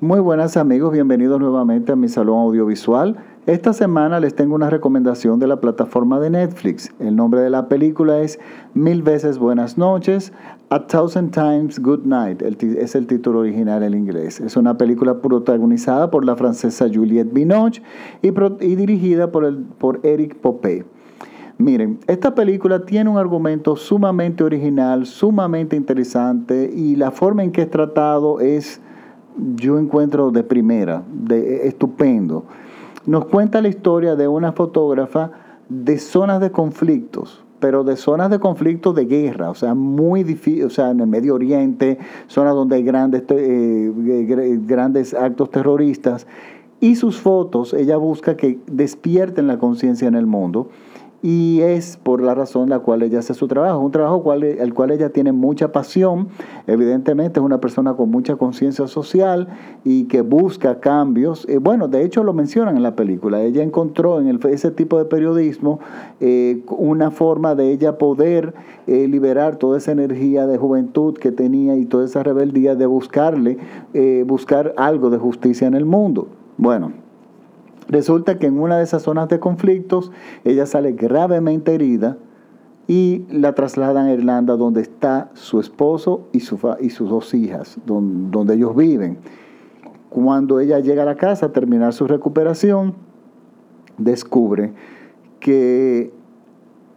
Muy buenas amigos, bienvenidos nuevamente a mi salón audiovisual. Esta semana les tengo una recomendación de la plataforma de Netflix. El nombre de la película es Mil veces buenas noches, A Thousand Times Good Night. es el título original en inglés. Es una película protagonizada por la francesa Juliette Binoche y, dirigida por, el, por Eric Popé. Miren, esta película tiene un argumento sumamente original, sumamente interesante y la forma en que es tratado es yo encuentro de primera, de, estupendo. Nos cuenta la historia de una fotógrafa de zonas de conflictos, pero de zonas de conflictos de guerra, o sea, muy difícil, o sea, en el Medio Oriente, zonas donde hay grandes, eh, grandes actos terroristas. Y sus fotos, ella busca que despierten la conciencia en el mundo y es por la razón la cual ella hace su trabajo, un trabajo cual, el cual ella tiene mucha pasión, evidentemente es una persona con mucha conciencia social y que busca cambios. Eh, bueno, de hecho lo mencionan en la película, ella encontró en ese tipo de periodismo eh, una forma de ella poder eh, liberar toda esa energía de juventud que tenía y toda esa rebeldía de buscarle, buscar algo de justicia en el mundo. Bueno, Resulta que en una de esas zonas de conflictos ella sale gravemente herida y la trasladan a Irlanda donde está su esposo y, su, sus dos hijas, donde, donde ellos viven. Cuando ella llega a la casa a terminar su recuperación, descubre que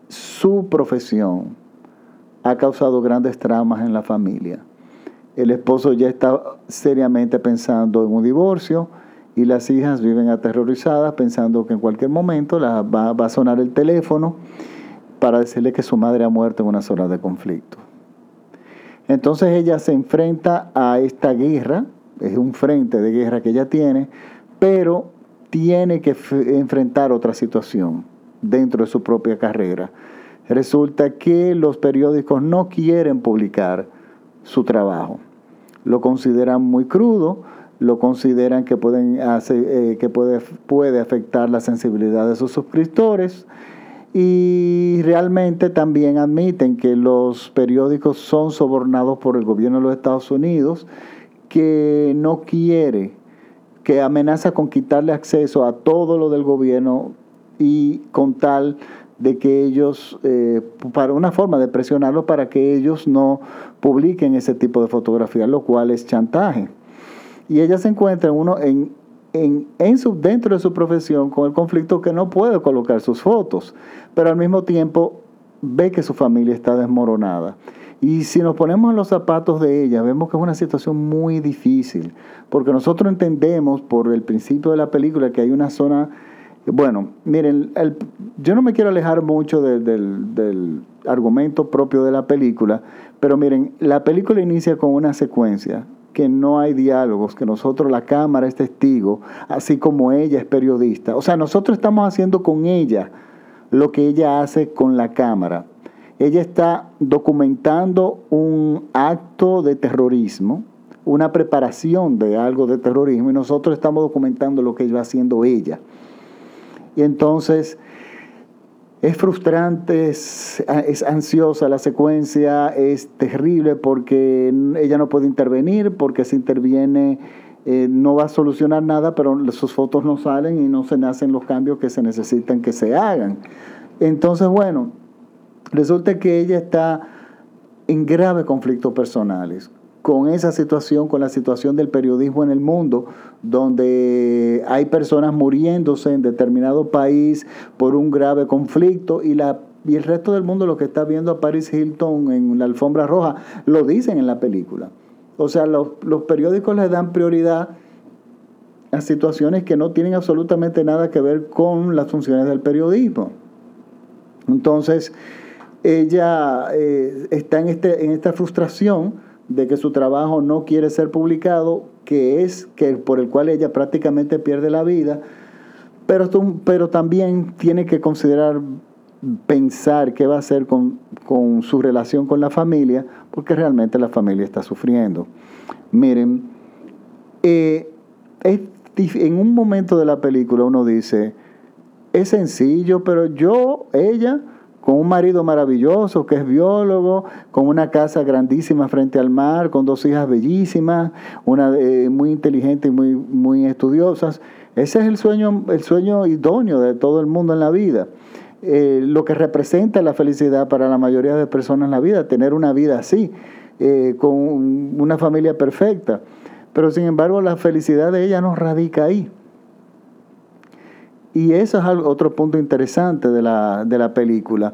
su profesión ha causado grandes traumas en la familia. El esposo ya está seriamente pensando en un divorcio, y las hijas viven aterrorizadas pensando que en cualquier momento la, va, a sonar el teléfono para decirle que su madre ha muerto en una zona de conflicto. Entonces ella se enfrenta a esta guerra, es un frente de guerra que ella tiene, pero tiene que enfrentar otra situación dentro de su propia carrera. Resulta que los periódicos no quieren publicar su trabajo. Lo consideran muy crudo, lo consideran que, pueden eh, que puede, puede afectar la sensibilidad de sus suscriptores. Y realmente también admiten que los periódicos son sobornados por el gobierno de los Estados Unidos que no quiere, que amenaza con quitarle acceso a todo lo del gobierno y con tal de que ellos, eh, para una forma de presionarlos para que ellos no publiquen ese tipo de fotografías, lo cual es chantaje y ella se encuentra uno en, en, su, dentro de su profesión con el conflicto que no puede colocar sus fotos, pero al mismo tiempo ve que su familia está desmoronada. Y si nos ponemos en los zapatos de ella, vemos que es una situación muy difícil, porque nosotros entendemos por el principio de la película que hay una zona, bueno, miren, yo no me quiero alejar mucho del, del argumento propio de la película, pero miren, la película inicia con una secuencia que no hay diálogos, que nosotros, la cámara es testigo, así como ella es periodista. O sea, nosotros estamos haciendo con ella lo que ella hace con la cámara. Ella está documentando un acto de terrorismo, una preparación de algo de terrorismo, y nosotros estamos documentando lo que va haciendo ella. Y entonces es frustrante, es, ansiosa la secuencia, es terrible porque ella no puede intervenir, porque si interviene eh, no va a solucionar nada, pero sus fotos no salen y no se hacen los cambios que se necesitan que se hagan. Entonces, bueno, resulta que ella está en graves conflictos personales con esa situación, con la situación del periodismo en el mundo, donde hay personas muriéndose en determinado país por un grave conflicto y la y el resto del mundo lo que está viendo a Paris Hilton en la alfombra roja lo dicen en la película. O sea, los, los periódicos le dan prioridad a situaciones que no tienen absolutamente nada que ver con las funciones del periodismo. Entonces, ella eh, está en, este, en esta frustración de que su trabajo no quiere ser publicado, que es que por el cual ella prácticamente pierde la vida, pero, pero también tiene que considerar pensar qué va a hacer con, su relación con la familia, porque realmente la familia está sufriendo. Miren, eh, en un momento de la película uno dice, es sencillo, pero yo, ella, con un marido maravilloso que es biólogo, con una casa grandísima frente al mar, con dos hijas bellísimas, una eh, muy inteligente y muy, muy estudiosas. Ese es el sueño, el sueño idóneo de todo el mundo en la vida. Eh, lo que representa la felicidad para la mayoría de personas en la vida, tener una vida así, eh, con una familia perfecta. Pero sin embargo la felicidad de ella no radica ahí. Y eso es otro punto interesante de la, de la película.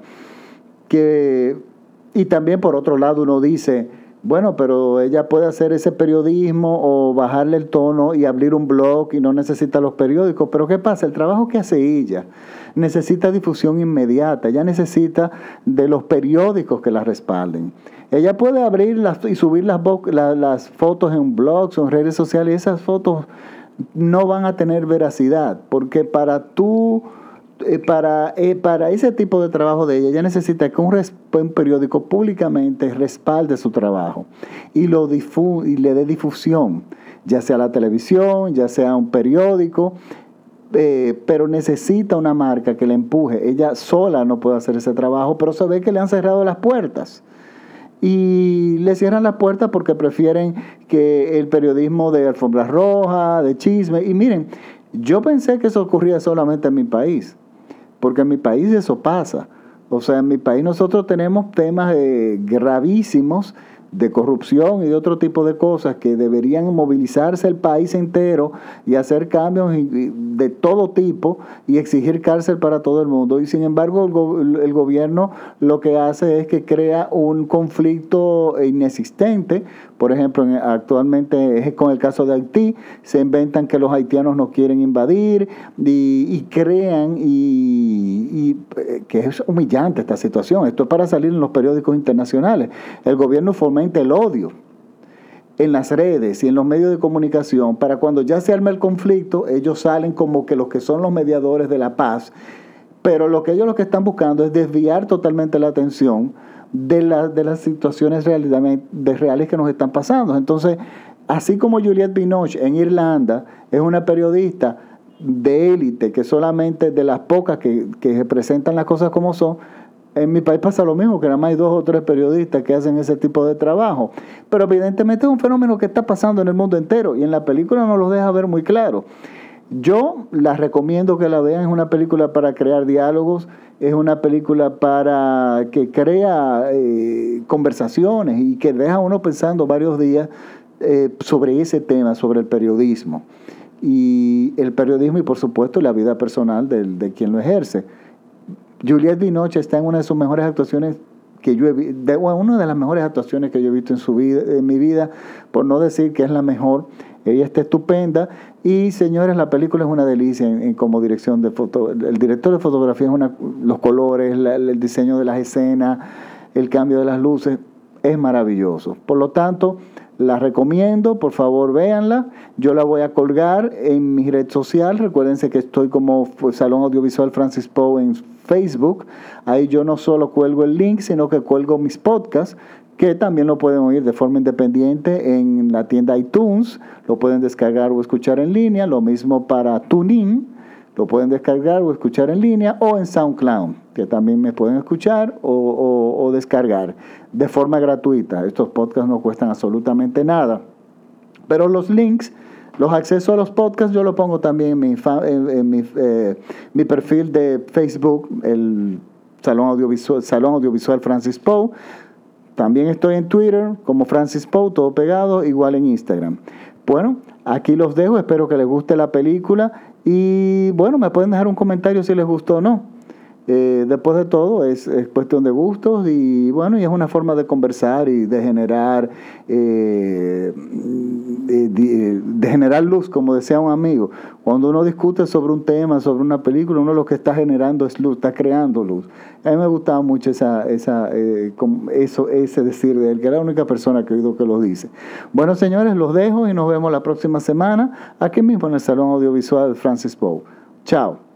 Que, y también por otro lado uno dice, bueno, pero ella puede hacer ese periodismo o bajarle el tono y abrir un blog y no necesita los periódicos. Pero ¿qué pasa? El trabajo que hace ella necesita difusión inmediata. Ella necesita de los periódicos que la respalden. Ella puede abrir y subir las, las fotos en blogs o en redes sociales. Esas fotos no van a tener veracidad, porque para tú, eh, para, eh, para ese tipo de trabajo de ella, ella necesita que un, periódico públicamente respalde su trabajo y, lo y le dé difusión, ya sea la televisión, ya sea un periódico. Eh, pero necesita una marca que le empuje. Ella sola no puede hacer ese trabajo, pero se ve que le han cerrado las puertas y le cierran la puerta porque prefieren que el periodismo de alfombras rojas, de chisme. Y miren, yo pensé que eso ocurría solamente en mi país, porque en mi país eso pasa. O sea, en mi país nosotros tenemos temas eh, gravísimos de corrupción y de otro tipo de cosas que deberían movilizarse el país entero y hacer cambios de todo tipo y exigir cárcel para todo el mundo. Y sin embargo el, gobierno lo que hace es que crea un conflicto inexistente. Por ejemplo, actualmente es con el caso de Haití, se inventan que los haitianos no quieren invadir y, crean y, eh, que es humillante esta situación. Esto es para salir en los periódicos internacionales. El gobierno el odio en las redes y en los medios de comunicación para cuando ya se arma el conflicto, ellos salen como que los que son los mediadores de la paz, pero lo que ellos lo que están buscando es desviar totalmente la atención de, de las situaciones de reales que nos están pasando. Entonces, así como Juliette Binoche en Irlanda es una periodista de élite, que solamente de las pocas que, que representan las cosas como son, en mi país pasa lo mismo, que nada más hay dos o tres periodistas que hacen ese tipo de trabajo. Pero evidentemente es un fenómeno que está pasando en el mundo entero y en la película nos lo deja ver muy claro. Yo la recomiendo que la vean, es una película para crear diálogos, es una película para que crea eh, conversaciones y que deja uno pensando varios días eh, sobre ese tema, sobre el periodismo. Y el periodismo y por supuesto la vida personal de, de quien lo ejerce. Juliette Binoche está en una de sus mejores actuaciones que yo he visto, una de las mejores actuaciones que yo he visto en su vida, en mi vida, por no decir que es la mejor. Ella está estupenda y señores, la película es una delicia en, como dirección de foto. El director de fotografía es una, los colores, el diseño de las escenas, el cambio de las luces, es maravilloso. Por lo tanto, la recomiendo, por favor véanla. Yo la voy a colgar en mi red social. Recuérdense que estoy como Salón Audiovisual Francis Poe en Facebook. Ahí yo no solo cuelgo el link, sino que cuelgo mis podcasts, que también lo pueden oír de forma independiente en la tienda iTunes. Lo pueden descargar o escuchar en línea. Lo mismo para TuneIn. Lo pueden descargar o escuchar en línea o en SoundCloud, que también me pueden escuchar o, descargar de forma gratuita. Estos podcasts no cuestan absolutamente nada. Pero los links los accesos a los podcasts yo lo pongo también en mi, en, mi, eh, mi, perfil de Facebook, el Salón Audiovisual, Salón Audiovisual Francis Poe. También estoy en Twitter como Francis Poe, todo pegado, igual en Instagram. Bueno, aquí los dejo, espero que les guste la película y bueno, me pueden dejar un comentario si les gustó o no. Eh, después de todo es, cuestión de gustos y bueno, y es una forma de conversar y de generar, eh, de, generar luz, como decía un amigo. Cuando uno discute sobre un tema, sobre una película, uno lo que está generando es luz, está creando luz. A mí me gustaba mucho esa, esa, eh, eso, ese decir de él, que era la única persona que he oído que lo dice. Bueno, señores, los dejo y nos vemos la próxima semana aquí mismo en el Salón Audiovisual Francis Poe. Chao.